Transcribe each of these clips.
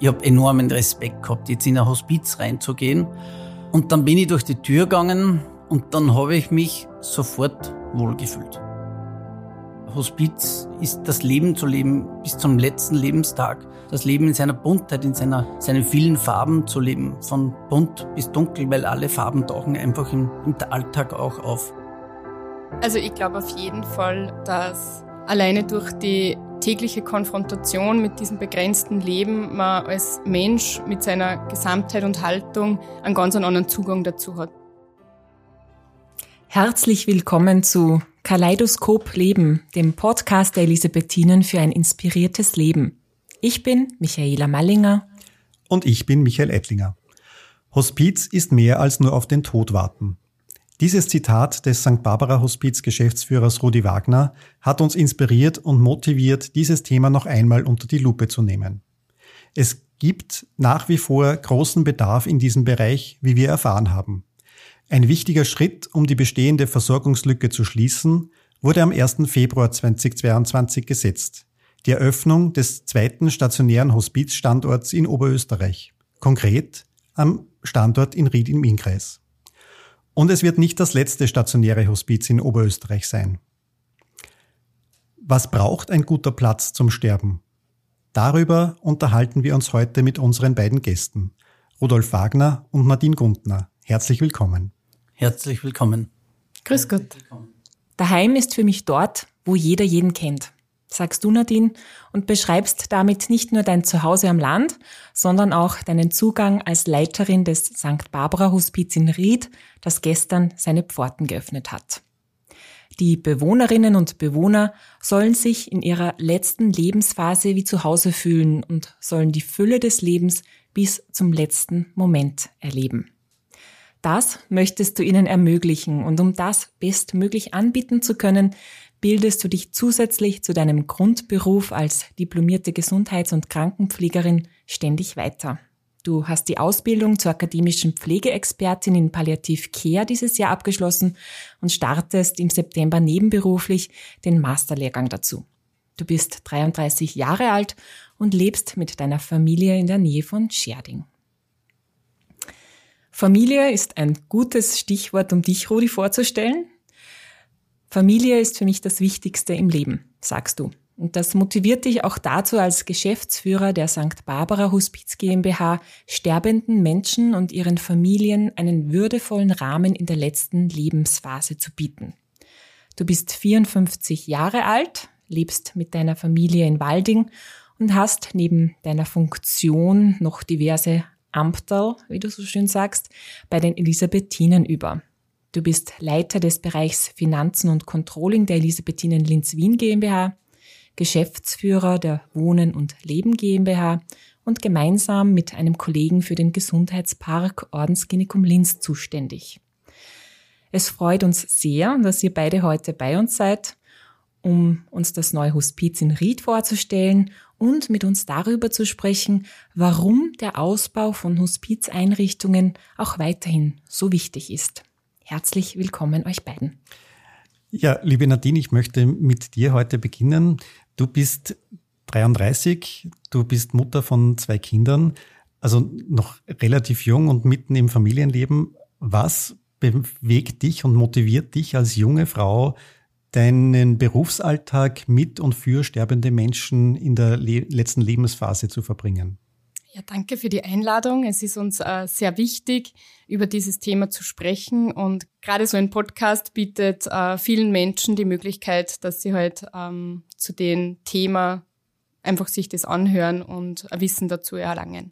Ich habe enormen Respekt gehabt, jetzt in ein Hospiz reinzugehen. Und dann bin ich durch die Tür gegangen und dann habe ich mich sofort wohlgefühlt. Hospiz ist das Leben zu leben bis zum letzten Lebenstag. Das Leben in seiner Buntheit, in seiner, seinen vielen Farben zu leben. Von bunt bis dunkel, weil alle Farben tauchen einfach im, im Alltag auch auf. Also ich glaube auf jeden Fall, dass alleine durch die tägliche Konfrontation mit diesem begrenzten Leben man als Mensch mit seiner Gesamtheit und Haltung einen ganz anderen Zugang dazu hat. Herzlich willkommen zu Kaleidoskop Leben, dem Podcast der Elisabethinen für ein inspiriertes Leben. Ich bin Michaela Mallinger. Und ich bin Michael Ettlinger. Hospiz ist mehr als nur auf den Tod warten. Dieses Zitat des St. Barbara Hospiz Geschäftsführers Rudi Wagner hat uns inspiriert und motiviert, dieses Thema noch einmal unter die Lupe zu nehmen. Es gibt nach wie vor großen Bedarf in diesem Bereich, wie wir erfahren haben. Ein wichtiger Schritt, um die bestehende Versorgungslücke zu schließen, wurde am 1. Februar 2022 gesetzt. Die Eröffnung des zweiten stationären Hospizstandorts in Oberösterreich. Konkret am Standort in Ried im Innkreis. Und es wird nicht das letzte stationäre Hospiz in Oberösterreich sein. Was braucht ein guter Platz zum Sterben? Darüber unterhalten wir uns heute mit unseren beiden Gästen, Rudolf Wagner und Nadine Gundner. Herzlich willkommen. Herzlich willkommen. Grüß Gott. Daheim ist für mich dort, wo jeder jeden kennt sagst du Nadine, und beschreibst damit nicht nur dein Zuhause am Land, sondern auch deinen Zugang als Leiterin des St. Barbara Hospiz in Ried, das gestern seine Pforten geöffnet hat. Die Bewohnerinnen und Bewohner sollen sich in ihrer letzten Lebensphase wie zu Hause fühlen und sollen die Fülle des Lebens bis zum letzten Moment erleben. Das möchtest du ihnen ermöglichen und um das bestmöglich anbieten zu können, bildest du dich zusätzlich zu deinem Grundberuf als diplomierte Gesundheits- und Krankenpflegerin ständig weiter. Du hast die Ausbildung zur akademischen Pflegeexpertin in Palliativ Care dieses Jahr abgeschlossen und startest im September nebenberuflich den Masterlehrgang dazu. Du bist 33 Jahre alt und lebst mit deiner Familie in der Nähe von Scherding. Familie ist ein gutes Stichwort, um dich, Rudi, vorzustellen. Familie ist für mich das Wichtigste im Leben, sagst du. Und das motiviert dich auch dazu, als Geschäftsführer der St. Barbara Hospiz GmbH sterbenden Menschen und ihren Familien einen würdevollen Rahmen in der letzten Lebensphase zu bieten. Du bist 54 Jahre alt, lebst mit deiner Familie in Walding und hast neben deiner Funktion noch diverse Amterl, wie du so schön sagst, bei den Elisabethinen über. Du bist Leiter des Bereichs Finanzen und Controlling der Elisabethinen Linz Wien GmbH, Geschäftsführer der Wohnen und Leben GmbH und gemeinsam mit einem Kollegen für den Gesundheitspark Ordensklinikum Linz zuständig. Es freut uns sehr, dass ihr beide heute bei uns seid, um uns das neue Hospiz in Ried vorzustellen und mit uns darüber zu sprechen, warum der Ausbau von Hospizeinrichtungen auch weiterhin so wichtig ist. Herzlich willkommen euch beiden. Ja, liebe Nadine, ich möchte mit dir heute beginnen. Du bist 33, du bist Mutter von zwei Kindern, also noch relativ jung und mitten im Familienleben. Was bewegt dich und motiviert dich als junge Frau, deinen Berufsalltag mit und für sterbende Menschen in der le letzten Lebensphase zu verbringen? Ja, danke für die Einladung. Es ist uns äh, sehr wichtig, über dieses Thema zu sprechen. Und gerade so ein Podcast bietet äh, vielen Menschen die Möglichkeit, dass sie halt ähm, zu dem Thema einfach sich das anhören und Wissen dazu erlangen.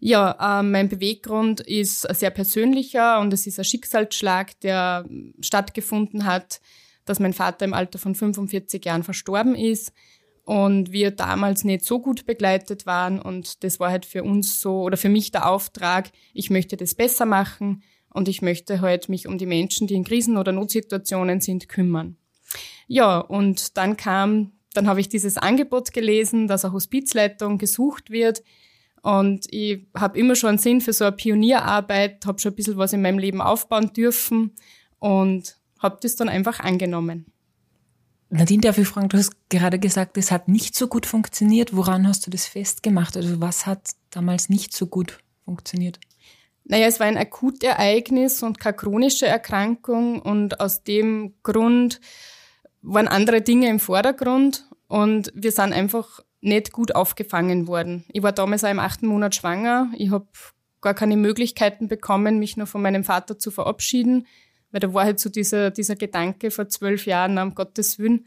Ja, äh, mein Beweggrund ist sehr persönlicher und es ist ein Schicksalsschlag, der stattgefunden hat, dass mein Vater im Alter von 45 Jahren verstorben ist und wir damals nicht so gut begleitet waren und das war halt für uns so oder für mich der Auftrag, ich möchte das besser machen und ich möchte halt mich um die Menschen, die in Krisen oder Notsituationen sind, kümmern. Ja, und dann kam, dann habe ich dieses Angebot gelesen, dass eine Hospizleitung gesucht wird und ich habe immer schon Sinn für so eine Pionierarbeit, habe schon ein bisschen was in meinem Leben aufbauen dürfen und habe das dann einfach angenommen. Nadine, darf ich fragen, du hast gerade gesagt, es hat nicht so gut funktioniert. Woran hast du das festgemacht? Also was hat damals nicht so gut funktioniert? Naja, es war ein Akutereignis und keine chronische Erkrankung und aus dem Grund waren andere Dinge im Vordergrund und wir sind einfach nicht gut aufgefangen worden. Ich war damals auch im achten Monat schwanger. Ich habe gar keine Möglichkeiten bekommen, mich nur von meinem Vater zu verabschieden, weil da war halt so dieser, dieser Gedanke vor zwölf Jahren, um Gottes Willen,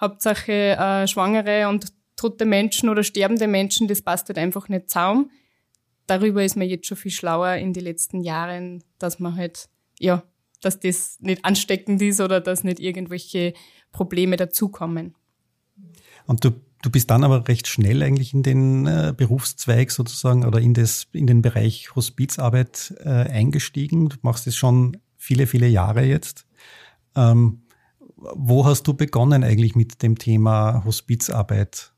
Hauptsache äh, schwangere und tote Menschen oder sterbende Menschen, das passt halt einfach nicht zaum. Darüber ist man jetzt schon viel schlauer in den letzten Jahren, dass man halt, ja, dass das nicht ansteckend ist oder dass nicht irgendwelche Probleme dazukommen. Und du, du bist dann aber recht schnell eigentlich in den äh, Berufszweig sozusagen oder in, das, in den Bereich Hospizarbeit äh, eingestiegen. Du machst es schon viele, viele Jahre jetzt. Ähm, wo hast du begonnen eigentlich mit dem Thema Hospizarbeit?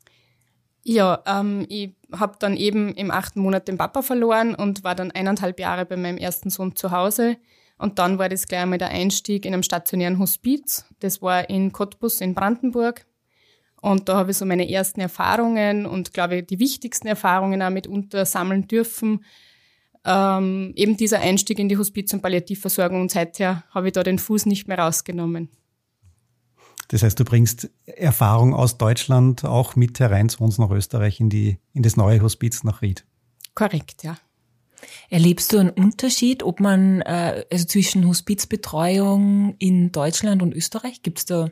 Ja, ähm, ich habe dann eben im achten Monat den Papa verloren und war dann eineinhalb Jahre bei meinem ersten Sohn zu Hause. Und dann war das gleich einmal der Einstieg in einem stationären Hospiz. Das war in Cottbus in Brandenburg. Und da habe ich so meine ersten Erfahrungen und glaube ich die wichtigsten Erfahrungen auch mitunter sammeln dürfen. Ähm, eben dieser Einstieg in die Hospiz- und Palliativversorgung und seither habe ich da den Fuß nicht mehr rausgenommen. Das heißt, du bringst Erfahrung aus Deutschland auch mit herein zu uns nach Österreich in, die, in das neue Hospiz nach Ried. Korrekt, ja. Erlebst du einen Unterschied, ob man äh, also zwischen Hospizbetreuung in Deutschland und Österreich? Gibt es da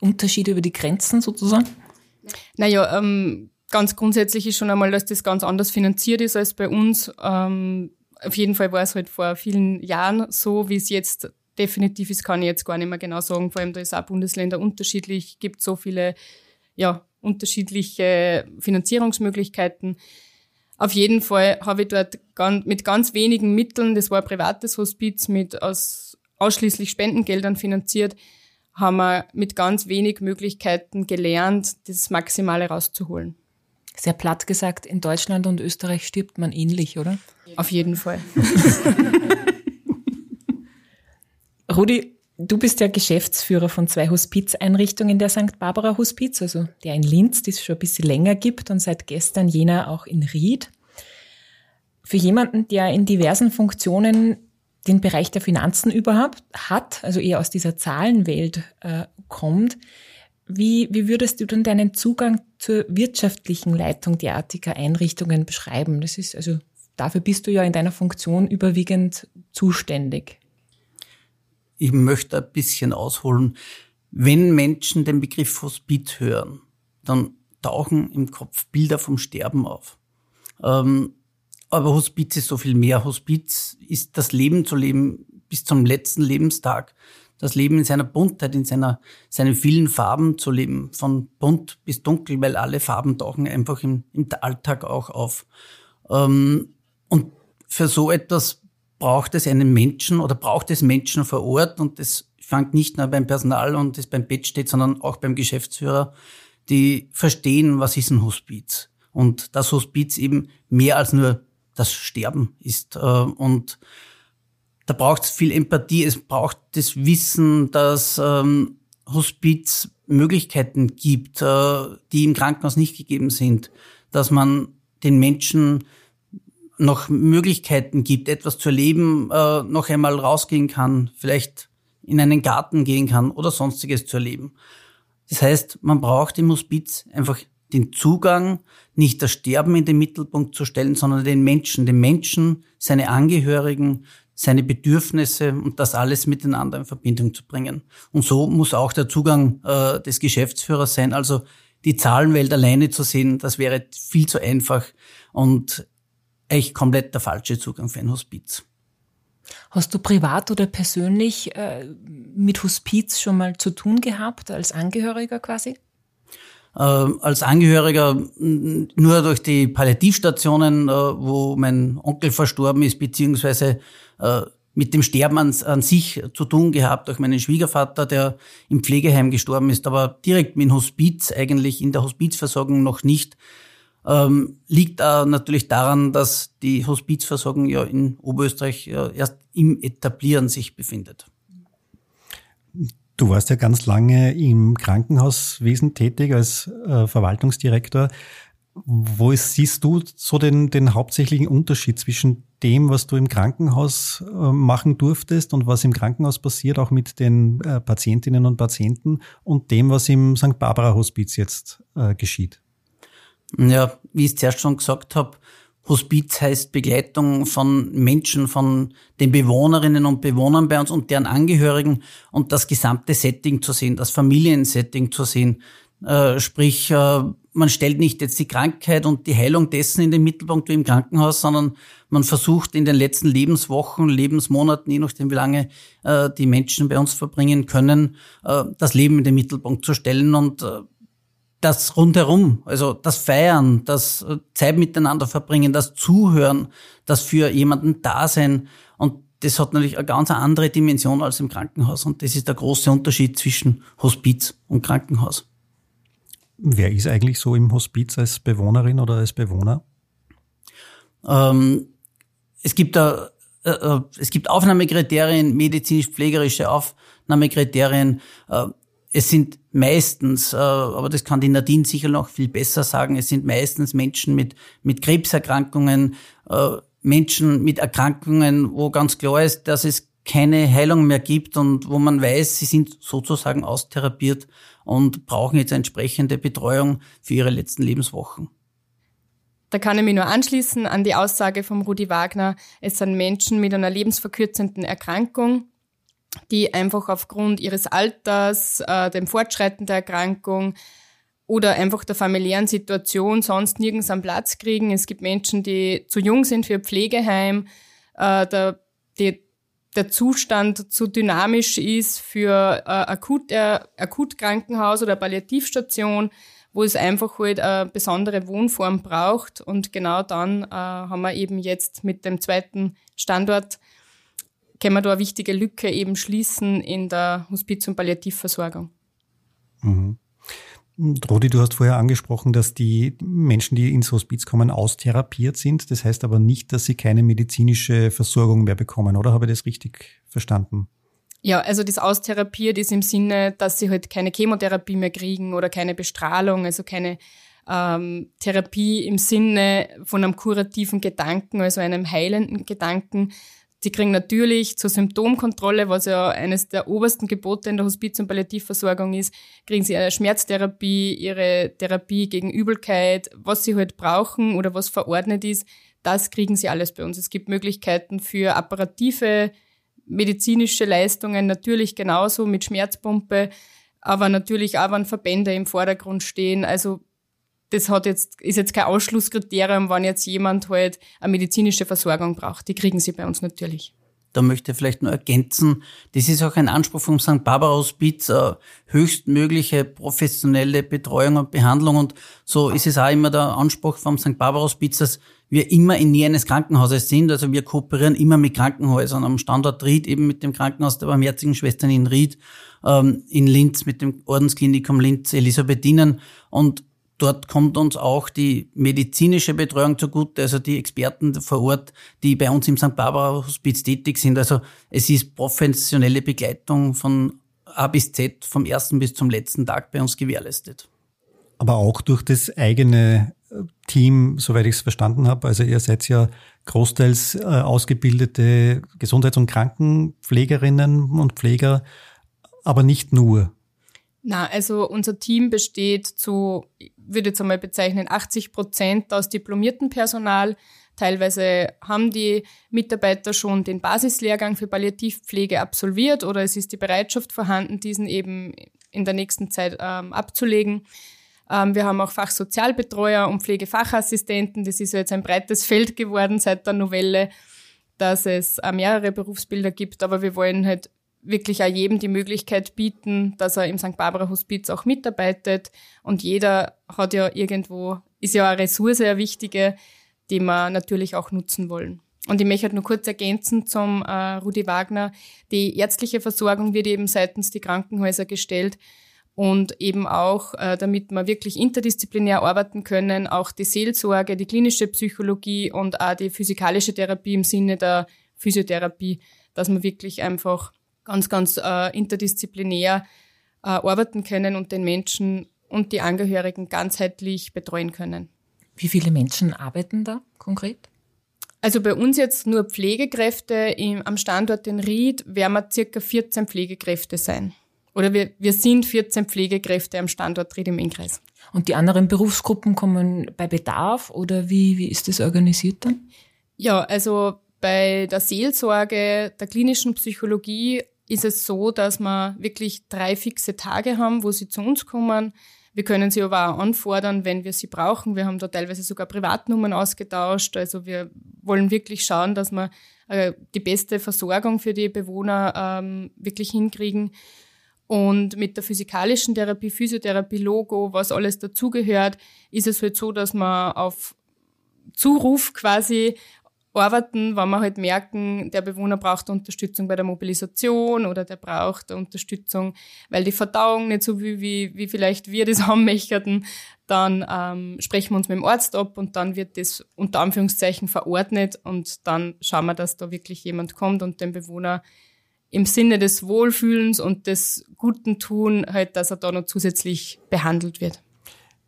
Unterschiede über die Grenzen sozusagen? Naja, ähm, ganz grundsätzlich ist schon einmal, dass das ganz anders finanziert ist als bei uns. Ähm, auf jeden Fall war es halt vor vielen Jahren so, wie es jetzt definitiv ist, kann ich jetzt gar nicht mehr genau sagen. Vor allem, da ist auch Bundesländer unterschiedlich, gibt so viele, ja, unterschiedliche Finanzierungsmöglichkeiten. Auf jeden Fall habe ich dort mit ganz wenigen Mitteln, das war ein privates Hospiz mit aus ausschließlich Spendengeldern finanziert, haben wir mit ganz wenig Möglichkeiten gelernt, das Maximale rauszuholen. Sehr platt gesagt, in Deutschland und Österreich stirbt man ähnlich, oder? Auf jeden Fall. Rudi, du bist ja Geschäftsführer von zwei Hospizeinrichtungen der St. Barbara Hospiz, also der in Linz, die es schon ein bisschen länger gibt und seit gestern jener auch in Ried. Für jemanden, der in diversen Funktionen den Bereich der Finanzen überhaupt hat, also eher aus dieser Zahlenwelt äh, kommt, wie, wie würdest du denn deinen Zugang zur wirtschaftlichen Leitung derartiger Einrichtungen beschreiben? Das ist also, dafür bist du ja in deiner Funktion überwiegend zuständig. Ich möchte ein bisschen ausholen. Wenn Menschen den Begriff Hospiz hören, dann tauchen im Kopf Bilder vom Sterben auf. Ähm, aber Hospiz ist so viel mehr. Hospiz ist das Leben zu leben bis zum letzten Lebenstag. Das Leben in seiner Buntheit, in seiner, seinen vielen Farben zu leben. Von bunt bis dunkel, weil alle Farben tauchen einfach im, im Alltag auch auf. Ähm, und für so etwas braucht es einen Menschen oder braucht es Menschen vor Ort und das fängt nicht nur beim Personal und das beim Bett steht, sondern auch beim Geschäftsführer, die verstehen, was ist ein Hospiz. Und das Hospiz eben mehr als nur das Sterben ist. Äh, und da braucht es viel Empathie, es braucht das Wissen, dass ähm, Hospiz Möglichkeiten gibt, äh, die im Krankenhaus nicht gegeben sind, dass man den Menschen noch Möglichkeiten gibt, etwas zu erleben, äh, noch einmal rausgehen kann, vielleicht in einen Garten gehen kann oder sonstiges zu erleben. Das heißt, man braucht im Hospiz einfach den Zugang, nicht das Sterben in den Mittelpunkt zu stellen, sondern den Menschen, den Menschen, seine Angehörigen, seine Bedürfnisse und das alles miteinander in Verbindung zu bringen. Und so muss auch der Zugang äh, des Geschäftsführers sein. Also die Zahlenwelt alleine zu sehen, das wäre viel zu einfach und echt komplett der falsche Zugang für ein Hospiz. Hast du privat oder persönlich äh, mit Hospiz schon mal zu tun gehabt, als Angehöriger quasi? äh, als Angehöriger nur durch die Palliativstationen, äh, wo mein Onkel verstorben ist, beziehungsweise mit dem Sterben an, an, sich zu tun gehabt, durch meinen Schwiegervater, der im Pflegeheim gestorben ist, aber direkt mit dem Hospiz, eigentlich in der Hospizversorgung noch nicht. Ähm, liegt äh, natürlich daran, dass die Hospizversorgung ja in Oberösterreich ja erst im Etablieren sich befindet. Du warst ja ganz lange im Krankenhauswesen tätig als äh, Verwaltungsdirektor. Wo ist, siehst du so den, den hauptsächlichen Unterschied zwischen dem, was du im Krankenhaus äh, machen durftest und was im Krankenhaus passiert, auch mit den äh, Patientinnen und Patienten und dem, was im St. Barbara Hospiz jetzt äh, geschieht? Ja, wie ich es zuerst schon gesagt habe, Hospiz heißt Begleitung von Menschen, von den Bewohnerinnen und Bewohnern bei uns und deren Angehörigen und das gesamte Setting zu sehen, das Familiensetting zu sehen. Äh, sprich, äh, man stellt nicht jetzt die Krankheit und die Heilung dessen in den Mittelpunkt wie im Krankenhaus, sondern man versucht in den letzten Lebenswochen, Lebensmonaten, je nachdem wie lange äh, die Menschen bei uns verbringen können, äh, das Leben in den Mittelpunkt zu stellen und äh, das rundherum, also das Feiern, das äh, Zeit miteinander verbringen, das Zuhören, das für jemanden da sein. Und das hat natürlich eine ganz andere Dimension als im Krankenhaus. Und das ist der große Unterschied zwischen Hospiz und Krankenhaus. Wer ist eigentlich so im Hospiz als Bewohnerin oder als Bewohner? Ähm, es gibt da, äh, äh es gibt Aufnahmekriterien, medizinisch-pflegerische Aufnahmekriterien. Äh, es sind meistens, äh, aber das kann die Nadine sicher noch viel besser sagen, es sind meistens Menschen mit, mit Krebserkrankungen, äh, Menschen mit Erkrankungen, wo ganz klar ist, dass es keine Heilung mehr gibt und wo man weiß, sie sind sozusagen austherapiert und brauchen jetzt entsprechende Betreuung für ihre letzten Lebenswochen. Da kann ich mich nur anschließen an die Aussage vom Rudi Wagner. Es sind Menschen mit einer lebensverkürzenden Erkrankung, die einfach aufgrund ihres Alters, äh, dem Fortschreiten der Erkrankung oder einfach der familiären Situation sonst nirgends einen Platz kriegen. Es gibt Menschen, die zu jung sind für Pflegeheim, äh, der, die, der Zustand zu dynamisch ist für äh, Akut, äh, Akutkrankenhaus oder Palliativstation, wo es einfach halt eine besondere Wohnform braucht. Und genau dann äh, haben wir eben jetzt mit dem zweiten Standort können wir da eine wichtige Lücke eben schließen in der Hospiz- und Palliativversorgung. Mhm. Rodi, du hast vorher angesprochen, dass die Menschen, die ins Hospiz kommen, austherapiert sind. Das heißt aber nicht, dass sie keine medizinische Versorgung mehr bekommen, oder habe ich das richtig verstanden? Ja, also das austherapiert ist im Sinne, dass sie halt keine Chemotherapie mehr kriegen oder keine Bestrahlung, also keine ähm, Therapie im Sinne von einem kurativen Gedanken, also einem heilenden Gedanken, Sie kriegen natürlich zur Symptomkontrolle, was ja eines der obersten Gebote in der Hospiz- und Palliativversorgung ist, kriegen sie eine Schmerztherapie, ihre Therapie gegen Übelkeit, was sie halt brauchen oder was verordnet ist, das kriegen sie alles bei uns. Es gibt Möglichkeiten für apparative medizinische Leistungen, natürlich genauso mit Schmerzpumpe, aber natürlich auch, wenn Verbände im Vordergrund stehen. Also das hat jetzt, ist jetzt kein Ausschlusskriterium, wenn jetzt jemand halt eine medizinische Versorgung braucht. Die kriegen sie bei uns natürlich. Da möchte ich vielleicht nur ergänzen, das ist auch ein Anspruch vom St. Barbara Hospiz, äh, höchstmögliche professionelle Betreuung und Behandlung. Und so ist es auch immer der Anspruch vom St. Barbara Hospiz, dass wir immer in Nähe eines Krankenhauses sind. Also wir kooperieren immer mit Krankenhäusern. Am Standort Ried eben mit dem Krankenhaus der Barmherzigen Schwestern in Ried, ähm, in Linz mit dem Ordensklinikum Linz Elisabethinen. Und Dort kommt uns auch die medizinische Betreuung zugute, also die Experten vor Ort, die bei uns im St. Barbara Hospiz tätig sind. Also es ist professionelle Begleitung von A bis Z, vom ersten bis zum letzten Tag bei uns gewährleistet. Aber auch durch das eigene äh, Team, soweit ich es verstanden habe. Also ihr seid ja großteils äh, ausgebildete Gesundheits- und Krankenpflegerinnen und Pfleger, aber nicht nur. Na, also unser Team besteht zu, würde jetzt einmal bezeichnen, 80 Prozent aus diplomiertem Personal. Teilweise haben die Mitarbeiter schon den Basislehrgang für Palliativpflege absolviert oder es ist die Bereitschaft vorhanden, diesen eben in der nächsten Zeit ähm, abzulegen. Ähm, wir haben auch Fachsozialbetreuer und Pflegefachassistenten. Das ist jetzt ein breites Feld geworden seit der Novelle, dass es äh, mehrere Berufsbilder gibt, aber wir wollen halt wirklich auch jedem die Möglichkeit bieten, dass er im St. Barbara Hospiz auch mitarbeitet. Und jeder hat ja irgendwo, ist ja eine Ressource, eine wichtige, die wir natürlich auch nutzen wollen. Und ich möchte halt nur kurz ergänzen zum äh, Rudi Wagner. Die ärztliche Versorgung wird eben seitens die Krankenhäuser gestellt und eben auch, äh, damit wir wirklich interdisziplinär arbeiten können, auch die Seelsorge, die klinische Psychologie und auch die physikalische Therapie im Sinne der Physiotherapie, dass man wirklich einfach ganz, ganz äh, interdisziplinär äh, arbeiten können und den Menschen und die Angehörigen ganzheitlich betreuen können. Wie viele Menschen arbeiten da konkret? Also bei uns jetzt nur Pflegekräfte im, am Standort in Ried werden wir circa 14 Pflegekräfte sein. Oder wir, wir sind 14 Pflegekräfte am Standort Ried im Innkreis. Und die anderen Berufsgruppen kommen bei Bedarf oder wie, wie ist das organisiert dann? Ja, also bei der Seelsorge, der klinischen Psychologie ist es so, dass wir wirklich drei fixe Tage haben, wo sie zu uns kommen. Wir können sie aber auch anfordern, wenn wir sie brauchen. Wir haben da teilweise sogar Privatnummern ausgetauscht. Also wir wollen wirklich schauen, dass wir äh, die beste Versorgung für die Bewohner ähm, wirklich hinkriegen. Und mit der physikalischen Therapie, Physiotherapie, Logo, was alles dazugehört, ist es halt so, dass man auf Zuruf quasi arbeiten, wenn wir halt merken, der Bewohner braucht Unterstützung bei der Mobilisation oder der braucht Unterstützung, weil die Verdauung nicht so wie, wie, wie vielleicht wir das haben möchten, dann ähm, sprechen wir uns mit dem Arzt ab und dann wird das unter Anführungszeichen verordnet und dann schauen wir, dass da wirklich jemand kommt und den Bewohner im Sinne des Wohlfühlens und des Guten tun, halt, dass er da noch zusätzlich behandelt wird.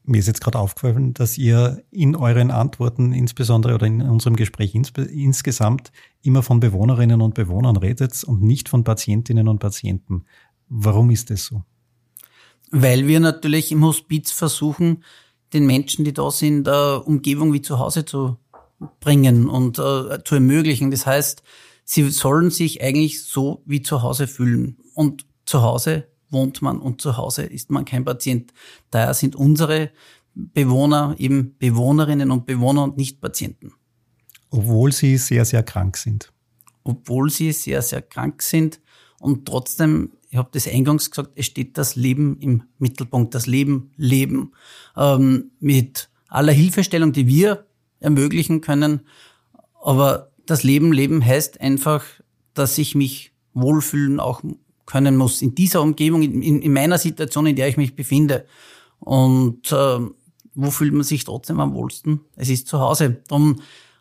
Mir ist jetzt gerade aufgefallen, dass ihr in euren Antworten insbesondere oder in unserem Gespräch ins, insgesamt immer von Bewohnerinnen und Bewohnern redet und nicht von Patientinnen und Patienten. Warum ist das so? Weil wir natürlich im Hospiz versuchen, den Menschen, die da sind, der Umgebung wie zu Hause zu bringen und äh, zu ermöglichen. Das heißt, sie sollen sich eigentlich so wie zu Hause fühlen. Und zu Hause wohnt man und zu Hause ist man kein Patient. Daher sind unsere Bewohner eben Bewohnerinnen und Bewohner und nicht Patienten. Obwohl sie sehr, sehr krank sind. Obwohl sie sehr, sehr krank sind und trotzdem, ich habe das eingangs gesagt, es steht das Leben im Mittelpunkt, das Leben leben. Ähm, mit aller Hilfestellung, die wir ermöglichen können. Aber das Leben leben heißt einfach, dass ich mich wohlfühlen auch können muss in dieser Umgebung, in, in meiner Situation, in der ich mich befinde. Und äh, wo fühlt man sich trotzdem am wohlsten? Es ist zu Hause. Darum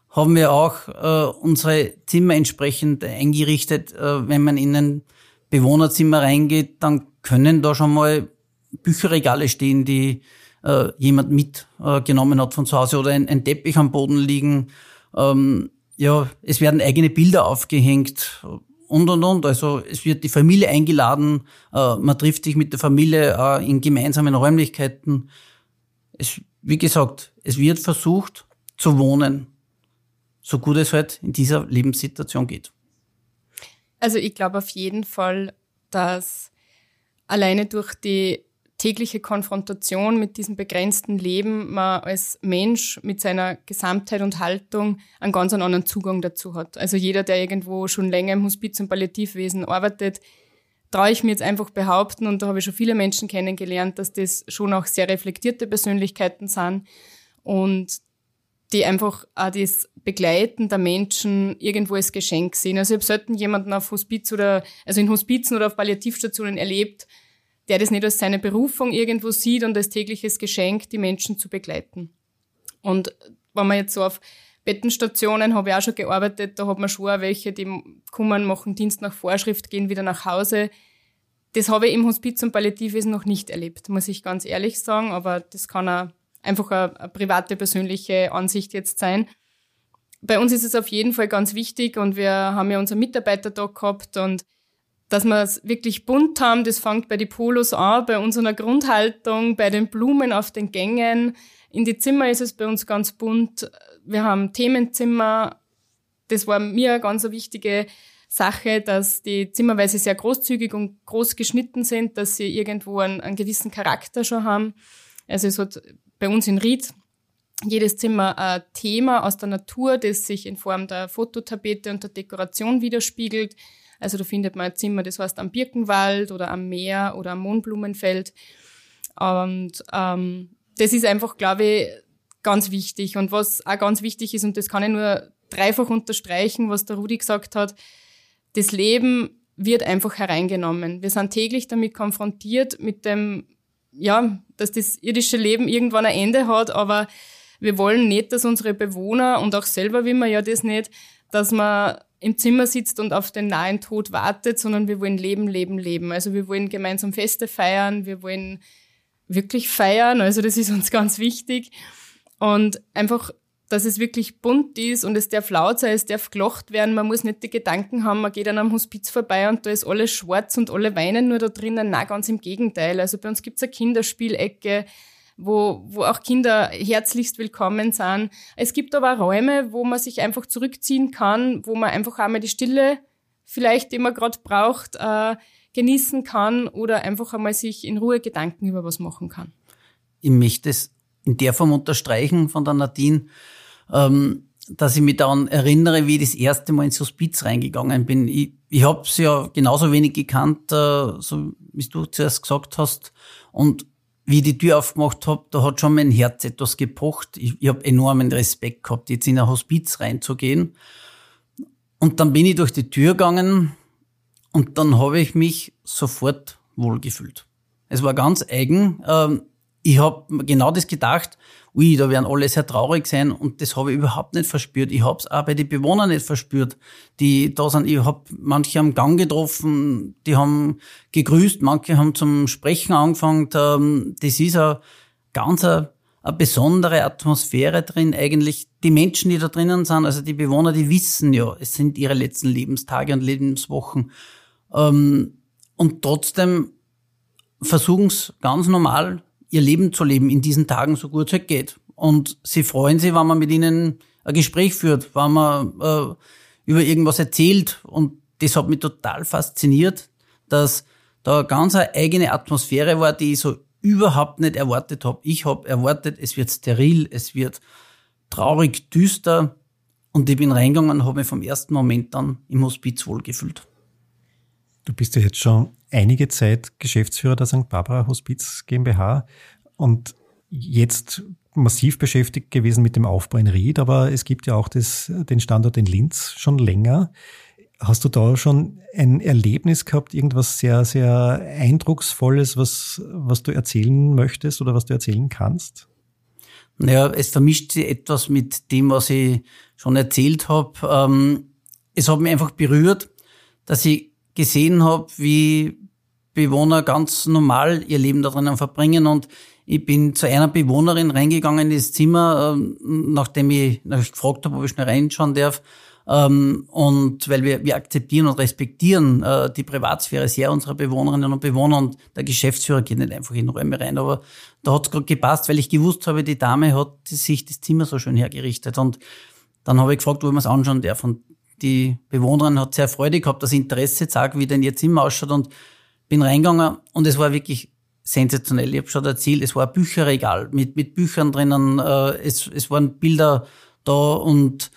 haben wir auch äh, unsere Zimmer entsprechend eingerichtet. Äh, wenn man in ein Bewohnerzimmer reingeht, dann können da schon mal Bücherregale stehen, die äh, jemand mitgenommen äh, hat von zu Hause oder ein, ein Teppich am Boden liegen. Ähm, ja, es werden eigene Bilder aufgehängt und und und. Also es wird die Familie eingeladen, äh, man trifft sich mit der Familie äh, in gemeinsamen Räumlichkeiten. Es, wie gesagt, es wird versucht zu wohnen, so gut es halt in dieser Lebenssituation geht. Also ich glaube auf jeden Fall, dass alleine durch die tägliche Konfrontation mit diesem begrenzten Leben man als Mensch mit seiner Gesamtheit und Haltung einen ganz anderen Zugang dazu hat. Also jeder, der irgendwo schon länger im Hospiz- und Palliativwesen arbeitet, traue ich mir jetzt einfach behaupten, und da habe ich schon viele Menschen kennengelernt, dass das schon auch sehr reflektierte Persönlichkeiten sind und die einfach auch das Begleiten der Menschen irgendwo als Geschenk sehen. Also ich habe selten jemanden auf Hospiz oder, also in Hospizen oder auf Palliativstationen erlebt, der das nicht als seine Berufung irgendwo sieht und als tägliches Geschenk, die Menschen zu begleiten. Und wenn man jetzt so auf Bettenstationen habe ich auch schon gearbeitet, da hat man schon auch welche, die kommen, machen Dienst nach Vorschrift, gehen wieder nach Hause. Das habe ich im Hospiz- und Palliativwesen noch nicht erlebt, muss ich ganz ehrlich sagen, aber das kann auch einfach eine, eine private, persönliche Ansicht jetzt sein. Bei uns ist es auf jeden Fall ganz wichtig und wir haben ja unseren Mitarbeiter da gehabt und dass wir es wirklich bunt haben. Das fängt bei den Polos an, bei unserer Grundhaltung, bei den Blumen auf den Gängen. In die Zimmer ist es bei uns ganz bunt. Wir haben Themenzimmer. Das war mir eine ganz wichtige Sache, dass die Zimmerweise sehr großzügig und groß geschnitten sind, dass sie irgendwo einen, einen gewissen Charakter schon haben. Also es hat bei uns in Ried jedes Zimmer ein Thema aus der Natur, das sich in Form der Fototapete und der Dekoration widerspiegelt. Also da findet man ein Zimmer, das heißt am Birkenwald oder am Meer oder am Mohnblumenfeld. Und ähm, das ist einfach, glaube ich, ganz wichtig. Und was auch ganz wichtig ist, und das kann ich nur dreifach unterstreichen, was der Rudi gesagt hat, das Leben wird einfach hereingenommen. Wir sind täglich damit konfrontiert, mit dem, ja, dass das irdische Leben irgendwann ein Ende hat, aber wir wollen nicht, dass unsere Bewohner und auch selber will man ja das nicht, dass man im Zimmer sitzt und auf den nahen Tod wartet, sondern wir wollen leben, leben, leben. Also wir wollen gemeinsam Feste feiern, wir wollen wirklich feiern, also das ist uns ganz wichtig. Und einfach, dass es wirklich bunt ist und es darf laut sein, es darf gelocht werden, man muss nicht die Gedanken haben, man geht an einem Hospiz vorbei und da ist alles schwarz und alle weinen nur da drinnen. Na, ganz im Gegenteil. Also bei uns gibt's eine Kinderspielecke, wo, wo auch Kinder herzlichst willkommen sind. Es gibt aber Räume, wo man sich einfach zurückziehen kann, wo man einfach einmal die Stille vielleicht, die man gerade braucht, äh, genießen kann oder einfach einmal sich in Ruhe Gedanken über was machen kann. Ich möchte es in der Form unterstreichen von der Nadine, ähm, dass ich mich daran erinnere, wie ich das erste Mal ins Hospiz reingegangen bin. Ich, ich habe es ja genauso wenig gekannt, äh, so wie du zuerst gesagt hast. Und wie ich die Tür aufgemacht habe, da hat schon mein Herz etwas gepocht. Ich, ich habe enormen Respekt gehabt, jetzt in ein Hospiz reinzugehen. Und dann bin ich durch die Tür gegangen und dann habe ich mich sofort wohlgefühlt. Es war ganz eigen. Ähm, ich habe genau das gedacht, ui, da werden alle sehr traurig sein und das habe ich überhaupt nicht verspürt. Ich habe es auch bei den Bewohnern nicht verspürt, die da sind. Ich habe manche am Gang getroffen, die haben gegrüßt, manche haben zum Sprechen angefangen. Das ist eine ganz eine, eine besondere Atmosphäre drin. Eigentlich die Menschen, die da drinnen sind, also die Bewohner, die wissen ja, es sind ihre letzten Lebenstage und Lebenswochen. Ähm, und trotzdem versuchen es ganz normal ihr Leben zu leben in diesen Tagen so gut es halt geht. Und sie freuen sich, wenn man mit ihnen ein Gespräch führt, wenn man äh, über irgendwas erzählt. Und das hat mich total fasziniert, dass da ganz eine eigene Atmosphäre war, die ich so überhaupt nicht erwartet habe. Ich habe erwartet, es wird steril, es wird traurig, düster. Und ich bin reingegangen und habe mich vom ersten Moment dann im Hospiz wohlgefühlt. Bist ja jetzt schon einige Zeit Geschäftsführer der St. Barbara Hospiz GmbH und jetzt massiv beschäftigt gewesen mit dem Aufbau in Ried, aber es gibt ja auch das, den Standort in Linz schon länger. Hast du da schon ein Erlebnis gehabt, irgendwas sehr, sehr Eindrucksvolles, was, was du erzählen möchtest oder was du erzählen kannst? Naja, es vermischt sich etwas mit dem, was ich schon erzählt habe. Ähm, es hat mich einfach berührt, dass ich gesehen habe, wie Bewohner ganz normal ihr Leben da drinnen verbringen und ich bin zu einer Bewohnerin reingegangen in das Zimmer, ähm, nachdem ich, nachdem ich gefragt habe, ob ich schnell reinschauen darf. Ähm, und weil wir, wir akzeptieren und respektieren äh, die Privatsphäre sehr unserer Bewohnerinnen und Bewohner und der Geschäftsführer geht nicht einfach in Räume rein. Aber da hat es gerade gepasst, weil ich gewusst habe, die Dame hat sich das Zimmer so schön hergerichtet. Und dann habe ich gefragt, wo ich mir es anschauen darf. Und die Bewohnerin hat sehr Freude gehabt, das Interesse zeigt, wie denn ihr Zimmer ausschaut und bin reingegangen und es war wirklich sensationell. Ich habe schon erzählt, es war ein Bücherregal mit, mit Büchern drinnen, äh, es, es waren Bilder da und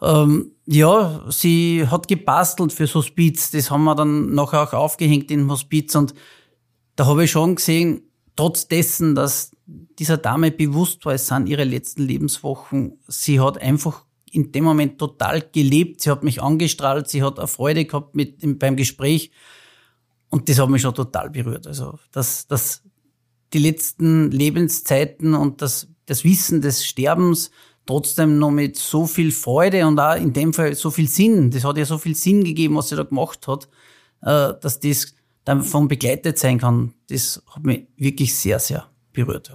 ähm, ja, sie hat gebastelt fürs Hospiz. Das haben wir dann nachher auch aufgehängt im Hospiz und da habe ich schon gesehen, trotz dessen, dass dieser Dame bewusst war, es sind ihre letzten Lebenswochen, sie hat einfach in dem Moment total gelebt. Sie hat mich angestrahlt, sie hat eine Freude gehabt mit, beim Gespräch. Und das hat mich schon total berührt. Also, dass, dass die letzten Lebenszeiten und das, das Wissen des Sterbens trotzdem noch mit so viel Freude und auch in dem Fall so viel Sinn, das hat ja so viel Sinn gegeben, was sie da gemacht hat, äh, dass das davon begleitet sein kann, das hat mich wirklich sehr, sehr berührt.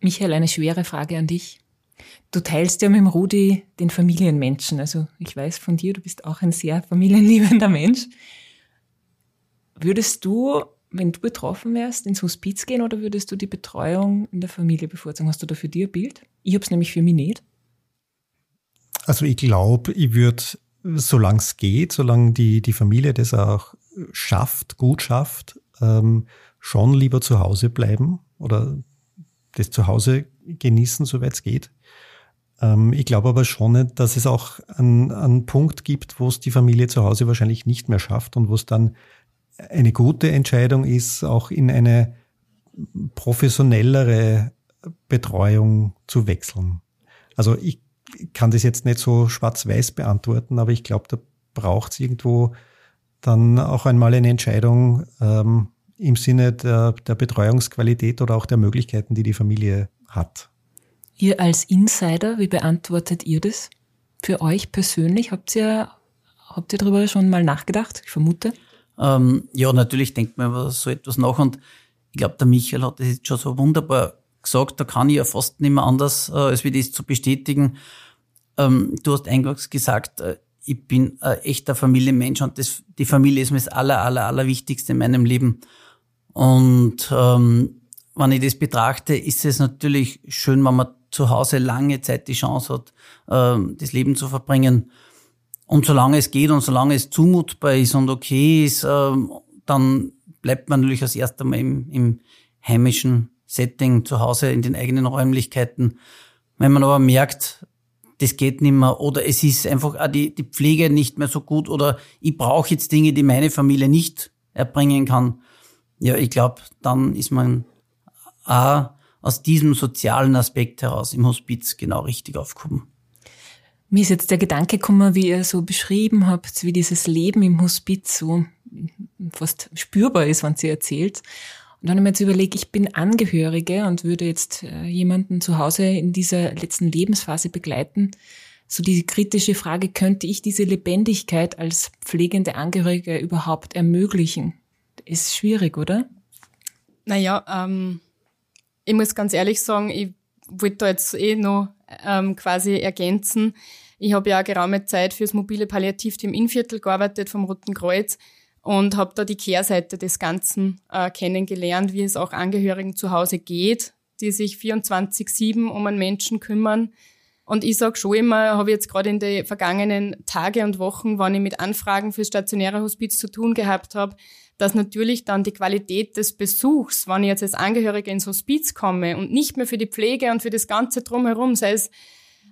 Michael, eine schwere Frage an dich. Du teilst ja mit dem Rudi den Familienmenschen. Also ich weiß von dir, du bist auch ein sehr familienliebender Mensch. Würdest du, wenn du betroffen wärst, ins Hospiz gehen oder würdest du die Betreuung in der Familie bevorzugen? Hast du da für dir ein Bild? Ich habe es nämlich für mich nicht. Also ich glaube, ich würde, solange es geht, solange die, die Familie das auch schafft, gut schafft, ähm, schon lieber zu Hause bleiben oder das zu Hause genießen, soweit es geht. Ähm, ich glaube aber schon nicht, dass es auch einen, einen Punkt gibt, wo es die Familie zu Hause wahrscheinlich nicht mehr schafft und wo es dann eine gute Entscheidung ist, auch in eine professionellere Betreuung zu wechseln. Also ich kann das jetzt nicht so schwarz-weiß beantworten, aber ich glaube, da braucht es irgendwo dann auch einmal eine Entscheidung ähm, im Sinne der, der Betreuungsqualität oder auch der Möglichkeiten, die die Familie hat. Ihr als Insider, wie beantwortet ihr das? für euch persönlich? Habt ihr, habt ihr darüber schon mal nachgedacht? Ich vermute. Ähm, ja, natürlich denkt man über so etwas nach und ich glaube, der Michael hat das jetzt schon so wunderbar gesagt, da kann ich ja fast nicht mehr anders, äh, als wie das zu bestätigen. Ähm, du hast eingangs gesagt, äh, ich bin ein echter Familienmensch und das, die Familie ist mir das aller, aller, aller Wichtigste in meinem Leben. Und ähm, wenn ich das betrachte, ist es natürlich schön, wenn man zu Hause lange Zeit die Chance hat, ähm, das Leben zu verbringen. Und solange es geht und solange es zumutbar ist und okay ist, ähm, dann bleibt man natürlich als erstes Mal im, im heimischen Setting zu Hause in den eigenen Räumlichkeiten. Wenn man aber merkt, das geht nicht mehr oder es ist einfach auch die, die Pflege nicht mehr so gut oder ich brauche jetzt Dinge, die meine Familie nicht erbringen kann, ja, ich glaube, dann ist man auch aus diesem sozialen Aspekt heraus im Hospiz genau richtig aufgehoben. Mir ist jetzt der Gedanke gekommen, wie ihr so beschrieben habt, wie dieses Leben im Hospiz so fast spürbar ist, wenn sie erzählt. Und dann habe ich mir jetzt überlegt, ich bin Angehörige und würde jetzt äh, jemanden zu Hause in dieser letzten Lebensphase begleiten. So diese kritische Frage, könnte ich diese Lebendigkeit als pflegende Angehörige überhaupt ermöglichen? Ist schwierig, oder? Naja, ähm, ich muss ganz ehrlich sagen, ich wollte da jetzt eh noch ähm, quasi ergänzen. Ich habe ja geraume Zeit fürs mobile Palliativteam Innviertel gearbeitet vom Roten Kreuz und habe da die Kehrseite des Ganzen äh, kennengelernt, wie es auch Angehörigen zu Hause geht, die sich 24-7 um einen Menschen kümmern. Und ich sage schon immer, habe jetzt gerade in den vergangenen Tage und Wochen, wann ich mit Anfragen für stationäre Hospiz zu tun gehabt habe, dass natürlich dann die Qualität des Besuchs, wenn ich jetzt als Angehörige ins Hospiz komme und nicht mehr für die Pflege und für das Ganze drumherum, sei es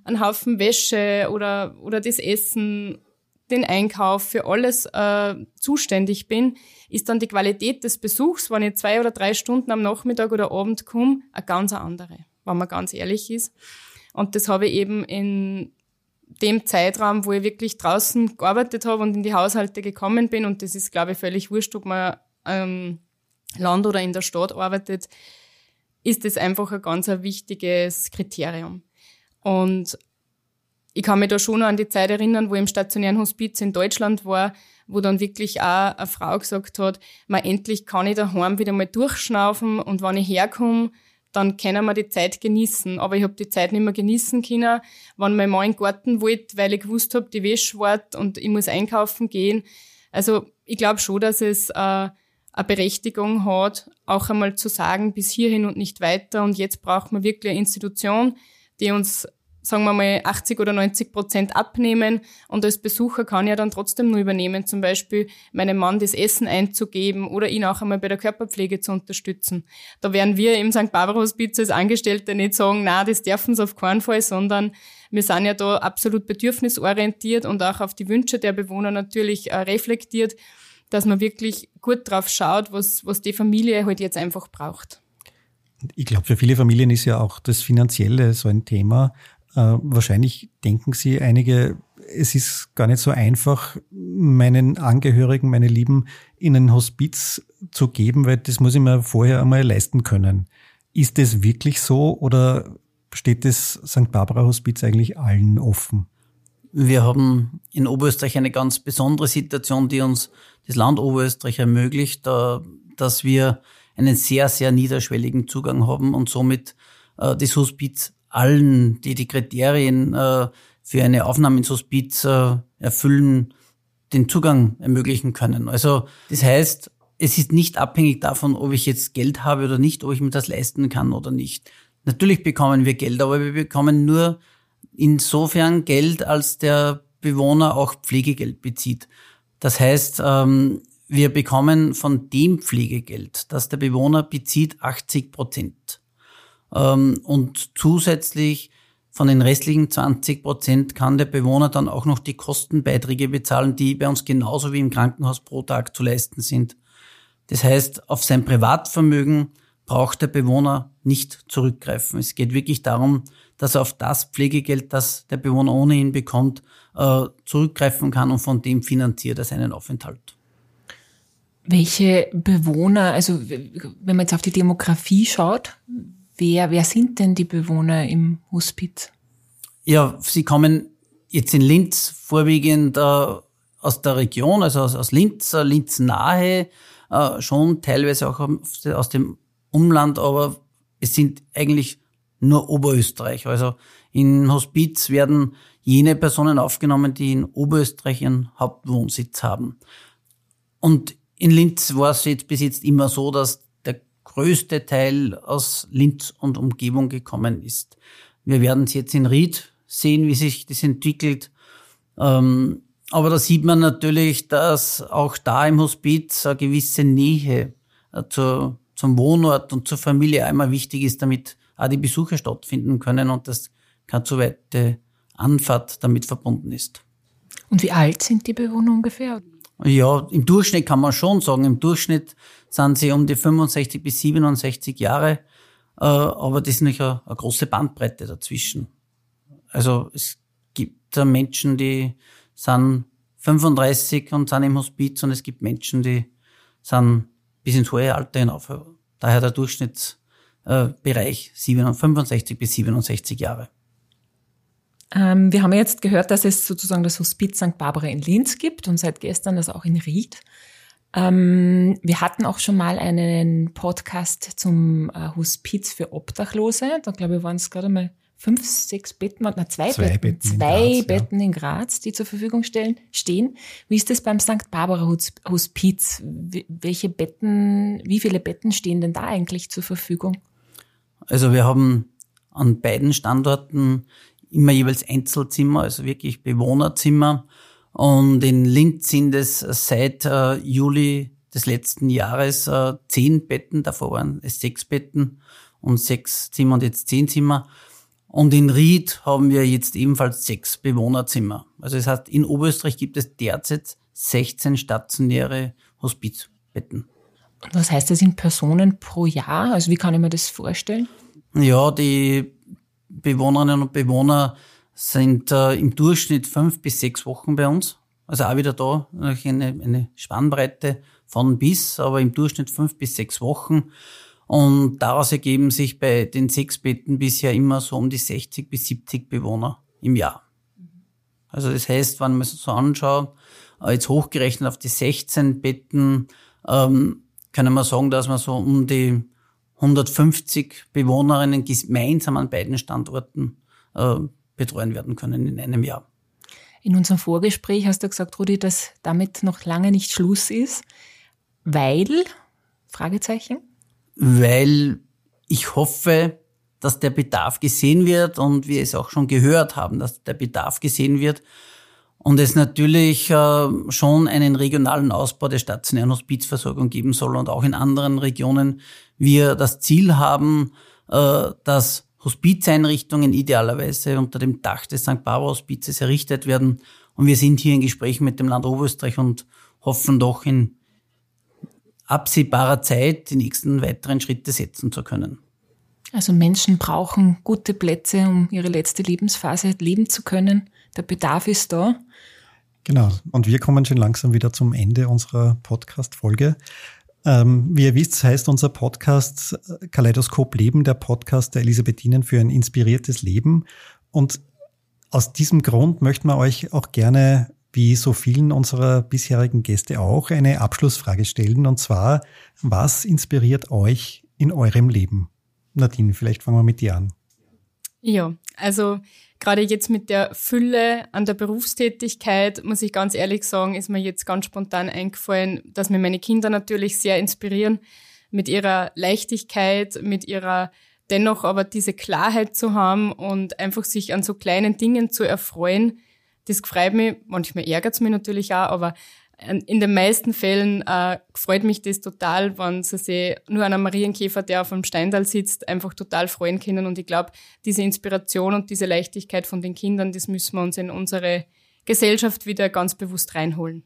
ein Haufen Wäsche oder, oder das Essen den Einkauf, für alles äh, zuständig bin, ist dann die Qualität des Besuchs, wenn ich zwei oder drei Stunden am Nachmittag oder Abend komme, eine ganz andere, wenn man ganz ehrlich ist. Und das habe ich eben in dem Zeitraum, wo ich wirklich draußen gearbeitet habe und in die Haushalte gekommen bin, und das ist, glaube ich, völlig wurscht, ob man ähm, Land oder in der Stadt arbeitet, ist das einfach ein ganz ein wichtiges Kriterium. Und ich kann mich da schon an die Zeit erinnern, wo ich im stationären Hospiz in Deutschland war, wo dann wirklich auch eine Frau gesagt hat, mal endlich kann ich daheim wieder mal durchschnaufen und wenn ich herkomme, dann können wir die Zeit genießen. Aber ich habe die Zeit nicht mehr genießen können, wenn mein Mann in den Garten wollte, weil ich gewusst habe, die Wäsche wart und ich muss einkaufen gehen. Also ich glaube schon, dass es äh, eine Berechtigung hat, auch einmal zu sagen, bis hierhin und nicht weiter. Und jetzt braucht man wirklich eine Institution, die uns sagen wir mal, 80 oder 90 Prozent abnehmen und als Besucher kann ich ja dann trotzdem nur übernehmen, zum Beispiel meinem Mann das Essen einzugeben oder ihn auch einmal bei der Körperpflege zu unterstützen. Da werden wir im St. Barbara Hospiz als Angestellte nicht sagen, na, das dürfen sie auf keinen Fall, sondern wir sind ja da absolut bedürfnisorientiert und auch auf die Wünsche der Bewohner natürlich äh, reflektiert, dass man wirklich gut drauf schaut, was, was die Familie halt jetzt einfach braucht. Ich glaube, für viele Familien ist ja auch das Finanzielle so ein Thema. Äh, wahrscheinlich denken Sie einige, es ist gar nicht so einfach, meinen Angehörigen, meine Lieben in ein Hospiz zu geben, weil das muss ich mir vorher einmal leisten können. Ist das wirklich so oder steht das St. Barbara Hospiz eigentlich allen offen? Wir haben in Oberösterreich eine ganz besondere Situation, die uns das Land Oberösterreich ermöglicht, dass wir einen sehr, sehr niederschwelligen Zugang haben und somit äh, das Hospiz allen, die die Kriterien äh, für eine Aufnahme ins Hospiz äh, erfüllen, den Zugang ermöglichen können. Also das heißt, es ist nicht abhängig davon, ob ich jetzt Geld habe oder nicht, ob ich mir das leisten kann oder nicht. Natürlich bekommen wir Geld, aber wir bekommen nur insofern Geld, als der Bewohner auch Pflegegeld bezieht. Das heißt, ähm, wir bekommen von dem Pflegegeld, das der Bewohner bezieht, 80 Prozent. Ähm, und zusätzlich von den restlichen 20 Prozent kann der Bewohner dann auch noch die Kostenbeiträge bezahlen, die bei uns genauso wie im Krankenhaus pro Tag zu leisten sind. Das heißt, auf sein Privatvermögen braucht der Bewohner nicht zurückgreifen. Es geht wirklich darum, dass er auf das Pflegegeld, das der Bewohner ohnehin bekommt, äh, zurückgreifen kann und von dem finanziert er seinen Aufenthalt. Welche Bewohner, also wenn man jetzt auf die Demografie schaut, wer, wer sind denn die Bewohner im Hospiz? Ja, sie kommen jetzt in Linz vorwiegend äh, aus der Region, also aus, aus Linz, äh, Linz nahe, äh, schon teilweise auch aus dem Umland, aber es sind eigentlich nur Oberösterreich. Also in Hospiz werden jene Personen aufgenommen, die in Oberösterreich ihren Hauptwohnsitz haben. Und in Linz war es jetzt bis jetzt immer so, dass größte Teil aus Linz und Umgebung gekommen ist. Wir werden es jetzt in Ried sehen, wie sich das entwickelt. Ähm, aber da sieht man natürlich, dass auch da im Hospiz eine gewisse Nähe äh, zur, zum Wohnort und zur Familie einmal wichtig ist, damit auch die Besuche stattfinden können und das keine zu weite Anfahrt damit verbunden ist. Und wie alt sind die Bewohner ungefähr? Ja, im Durchschnitt kann man schon sagen, im Durchschnitt sind sie um die 65 bis 67 Jahre, äh, aber das ist nicht eine, eine große Bandbreite dazwischen. Also es gibt Menschen, die sind 35 und sind im Hospiz und es gibt Menschen, die sind bis ins hohe Alter hinauf. Daher der Durchschnittsbereich 65 bis 67 Jahre. Ähm, wir haben jetzt gehört, dass es sozusagen das Hospiz St. Barbara in Linz gibt und seit gestern das auch in Ried. Ähm, wir hatten auch schon mal einen Podcast zum äh, Hospiz für Obdachlose. Da glaube ich waren es gerade mal fünf, sechs Betten, na, zwei, zwei Betten, Betten zwei in Graz, Betten ja. in Graz, die zur Verfügung stellen, stehen. Wie ist das beim St. Barbara Hospiz? Welche Betten, wie viele Betten stehen denn da eigentlich zur Verfügung? Also wir haben an beiden Standorten immer jeweils Einzelzimmer, also wirklich Bewohnerzimmer. Und in Linz sind es seit äh, Juli des letzten Jahres äh, zehn Betten, davor waren es sechs Betten und sechs Zimmer und jetzt zehn Zimmer. Und in Ried haben wir jetzt ebenfalls sechs Bewohnerzimmer. Also das heißt, in Oberösterreich gibt es derzeit 16 stationäre Hospizbetten. Was heißt das in Personen pro Jahr? Also wie kann ich mir das vorstellen? Ja, die Bewohnerinnen und Bewohner sind äh, im Durchschnitt fünf bis sechs Wochen bei uns. Also auch wieder da eine, eine Spannbreite von bis, aber im Durchschnitt fünf bis sechs Wochen. Und daraus ergeben sich bei den sechs Betten bisher immer so um die 60 bis 70 Bewohner im Jahr. Also das heißt, wenn man es so anschaut, äh, jetzt hochgerechnet auf die 16 Betten, ähm, können wir sagen, dass man so um die 150 Bewohnerinnen gemeinsam an beiden Standorten äh, betreuen werden können in einem Jahr. In unserem Vorgespräch hast du gesagt, Rudi, dass damit noch lange nicht Schluss ist, weil, Fragezeichen? Weil ich hoffe, dass der Bedarf gesehen wird und wir es auch schon gehört haben, dass der Bedarf gesehen wird und es natürlich äh, schon einen regionalen Ausbau der stationären Hospizversorgung geben soll und auch in anderen Regionen wir das Ziel haben, äh, dass Hospizeinrichtungen idealerweise unter dem Dach des St. Barbara Hospizes errichtet werden. Und wir sind hier in Gesprächen mit dem Land Oberösterreich und hoffen doch in absehbarer Zeit die nächsten weiteren Schritte setzen zu können. Also Menschen brauchen gute Plätze, um ihre letzte Lebensphase leben zu können. Der Bedarf ist da. Genau. Und wir kommen schon langsam wieder zum Ende unserer Podcast-Folge. Ähm, wie ihr wisst, heißt unser Podcast äh, Kaleidoskop Leben, der Podcast der Elisabethinen für ein inspiriertes Leben. Und aus diesem Grund möchten wir euch auch gerne, wie so vielen unserer bisherigen Gäste auch, eine Abschlussfrage stellen. Und zwar, was inspiriert euch in eurem Leben? Nadine, vielleicht fangen wir mit dir an. Ja, also gerade jetzt mit der Fülle an der Berufstätigkeit, muss ich ganz ehrlich sagen, ist mir jetzt ganz spontan eingefallen, dass mir meine Kinder natürlich sehr inspirieren mit ihrer Leichtigkeit, mit ihrer dennoch aber diese Klarheit zu haben und einfach sich an so kleinen Dingen zu erfreuen. Das freut mich, manchmal ärgert es mich natürlich auch, aber in den meisten Fällen äh, freut mich das total, wenn sie sich nur an einem Marienkäfer, der auf dem Steindal sitzt, einfach total freuen können. Und ich glaube, diese Inspiration und diese Leichtigkeit von den Kindern, das müssen wir uns in unsere Gesellschaft wieder ganz bewusst reinholen.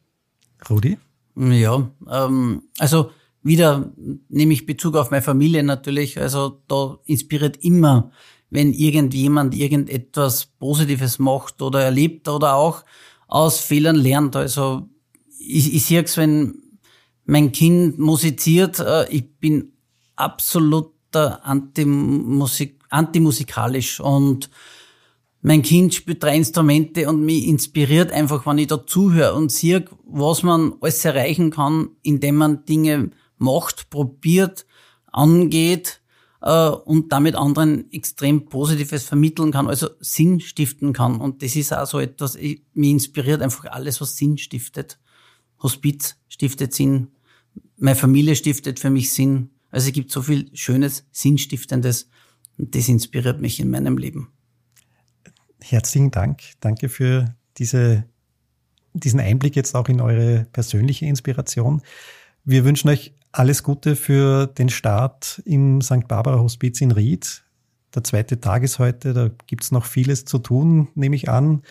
Rudi? Ja, ähm, also wieder nehme ich Bezug auf meine Familie natürlich. Also da inspiriert immer, wenn irgendjemand irgendetwas Positives macht oder erlebt oder auch aus Fehlern lernt. Also ich, ich sehe es, wenn mein Kind musiziert, äh, ich bin absoluter Antimusik, antimusikalisch und mein Kind spielt drei Instrumente und mich inspiriert einfach, wenn ich da zuhöre und sehe, was man alles erreichen kann, indem man Dinge macht, probiert, angeht äh, und damit anderen extrem Positives vermitteln kann, also Sinn stiften kann. Und das ist auch so etwas, ich, mich inspiriert einfach alles, was Sinn stiftet. Hospiz stiftet Sinn, meine Familie stiftet für mich Sinn. Also es gibt so viel Schönes, Sinnstiftendes und das inspiriert mich in meinem Leben. Herzlichen Dank. Danke für diese, diesen Einblick jetzt auch in eure persönliche Inspiration. Wir wünschen euch alles Gute für den Start im St. Barbara Hospiz in Ried. Der zweite Tag ist heute, da gibt's noch vieles zu tun, nehme ich an,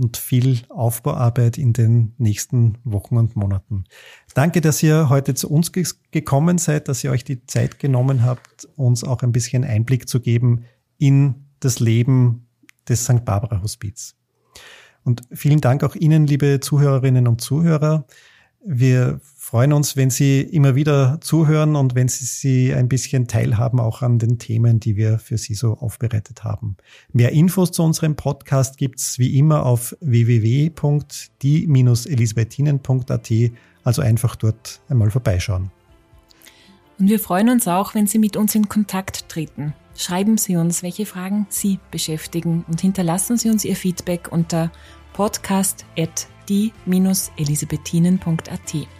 und viel Aufbauarbeit in den nächsten Wochen und Monaten. Danke, dass ihr heute zu uns gekommen seid, dass ihr euch die Zeit genommen habt, uns auch ein bisschen Einblick zu geben in das Leben des St. Barbara Hospiz. Und vielen Dank auch Ihnen, liebe Zuhörerinnen und Zuhörer. Wir freuen uns, wenn Sie immer wieder zuhören und wenn Sie sie ein bisschen teilhaben auch an den Themen, die wir für Sie so aufbereitet haben. Mehr Infos zu unserem Podcast gibt's wie immer auf www.die-elisabethinen.at, also einfach dort einmal vorbeischauen. Und wir freuen uns auch, wenn Sie mit uns in Kontakt treten. Schreiben Sie uns, welche Fragen Sie beschäftigen und hinterlassen Sie uns Ihr Feedback unter podcast.die-elisabethinen.at.